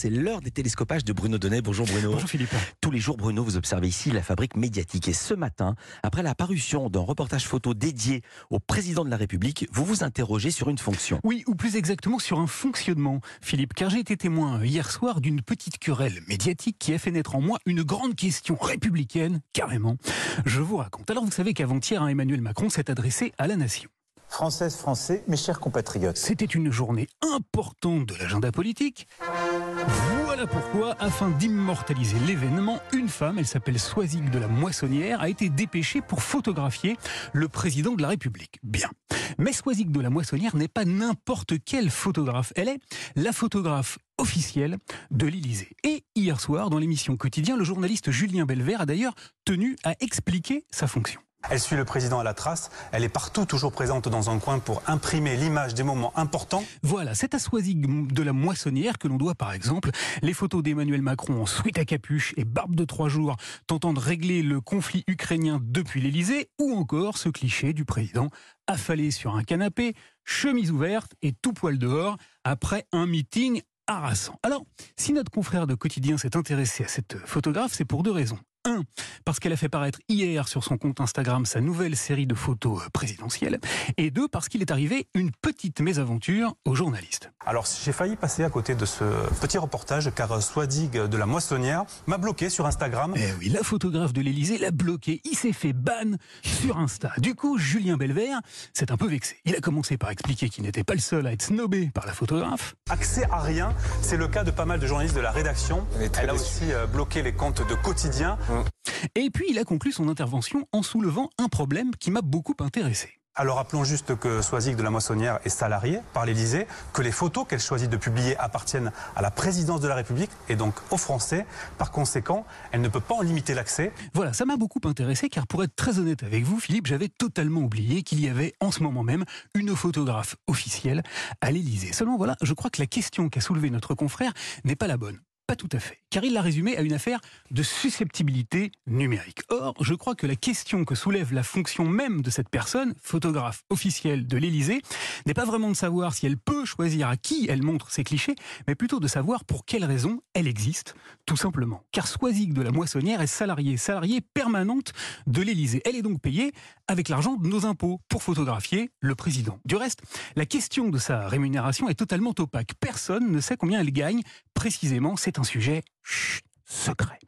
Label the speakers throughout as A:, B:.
A: C'est l'heure des télescopages de Bruno Donnet. Bonjour Bruno.
B: Bonjour Philippe.
A: Tous les jours, Bruno, vous observez ici la fabrique médiatique. Et ce matin, après la parution d'un reportage photo dédié au président de la République, vous vous interrogez sur une fonction.
B: Oui, ou plus exactement sur un fonctionnement, Philippe, car j'ai été témoin hier soir d'une petite querelle médiatique qui a fait naître en moi une grande question républicaine, carrément. Je vous raconte. Alors vous savez qu'avant-hier, hein, Emmanuel Macron s'est adressé à la nation.
C: Françaises, Français, mes chers compatriotes.
B: C'était une journée importante de l'agenda politique. Voilà pourquoi, afin d'immortaliser l'événement, une femme, elle s'appelle Soisig de la Moissonnière, a été dépêchée pour photographier le président de la République. Bien. Mais Soisig de la Moissonnière n'est pas n'importe quelle photographe. Elle est la photographe officielle de l'Élysée. Et hier soir, dans l'émission Quotidien, le journaliste Julien Belvert a d'ailleurs tenu à expliquer sa fonction.
D: Elle suit le président à la trace, elle est partout toujours présente dans un coin pour imprimer l'image des moments importants.
B: Voilà, c'est à Soisig de la Moissonnière que l'on doit par exemple les photos d'Emmanuel Macron en suite à capuche et barbe de trois jours tentant de régler le conflit ukrainien depuis l'Elysée ou encore ce cliché du président affalé sur un canapé, chemise ouverte et tout poil dehors après un meeting harassant. Alors, si notre confrère de quotidien s'est intéressé à cette photographe, c'est pour deux raisons. Un, parce qu'elle a fait paraître hier sur son compte Instagram sa nouvelle série de photos euh, présidentielles. Et deux, parce qu'il est arrivé une petite mésaventure aux journalistes.
D: Alors j'ai failli passer à côté de ce petit reportage car Swadig de la Moissonnière m'a bloqué sur Instagram.
B: Eh oui, la photographe de l'Elysée l'a bloqué. Il s'est fait ban sur Insta. Du coup, Julien Belvert s'est un peu vexé. Il a commencé par expliquer qu'il n'était pas le seul à être snobé par la photographe.
D: Accès à rien, c'est le cas de pas mal de journalistes de la rédaction. Elle a aussi euh, bloqué les comptes de quotidien.
B: Et puis il a conclu son intervention en soulevant un problème qui m'a beaucoup intéressé.
D: Alors rappelons juste que Soisig de la Moissonnière est salariée par l'Élysée, que les photos qu'elle choisit de publier appartiennent à la présidence de la République et donc aux Français. Par conséquent, elle ne peut pas en limiter l'accès.
B: Voilà, ça m'a beaucoup intéressé car pour être très honnête avec vous, Philippe, j'avais totalement oublié qu'il y avait en ce moment même une photographe officielle à l'Élysée. Seulement voilà, je crois que la question qu'a soulevée notre confrère n'est pas la bonne. Pas tout à fait, car il l'a résumé à une affaire de susceptibilité numérique. Or, je crois que la question que soulève la fonction même de cette personne, photographe officielle de l'Élysée, n'est pas vraiment de savoir si elle peut choisir à qui elle montre ses clichés, mais plutôt de savoir pour quelles raisons elle existe, tout simplement. Car Soisig de la Moissonnière est salariée, salariée permanente de l'Élysée. Elle est donc payée avec l'argent de nos impôts pour photographier le président. Du reste, la question de sa rémunération est totalement opaque. Personne ne sait combien elle gagne précisément. C'est un sujet secret.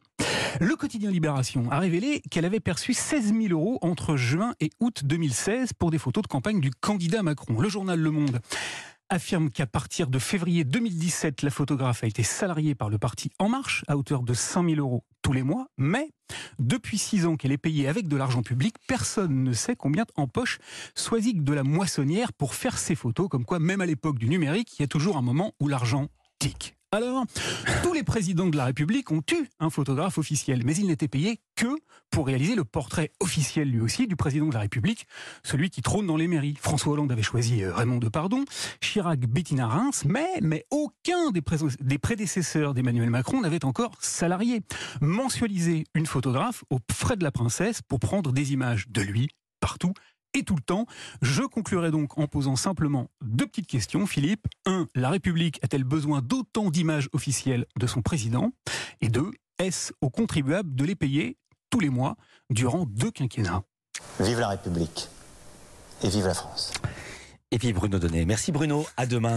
B: Le quotidien Libération a révélé qu'elle avait perçu 16 000 euros entre juin et août 2016 pour des photos de campagne du candidat Macron. Le journal Le Monde affirme qu'à partir de février 2017, la photographe a été salariée par le parti En Marche à hauteur de 100 000 euros tous les mois, mais depuis six ans qu'elle est payée avec de l'argent public, personne ne sait combien empoche Soisig de la Moissonnière pour faire ses photos, comme quoi même à l'époque du numérique, il y a toujours un moment où l'argent tique. Alors, tous les présidents de la République ont eu un photographe officiel, mais il n'était payé que pour réaliser le portrait officiel lui aussi du président de la République, celui qui trône dans les mairies. François Hollande avait choisi euh, Raymond Depardon, Chirac Bettina Reims, mais, aucun des, des prédécesseurs d'Emmanuel Macron n'avait encore salarié, mensualisé une photographe aux frais de la princesse pour prendre des images de lui partout et tout le temps. Je conclurai donc en posant simplement deux petites questions, Philippe. Un, la République a-t-elle besoin d'autant d'images officielles de son président? Et deux, est-ce aux contribuables de les payer tous les mois durant deux quinquennats?
C: Vive la République et vive la France.
A: Et puis Bruno Donnet. Merci Bruno, à demain.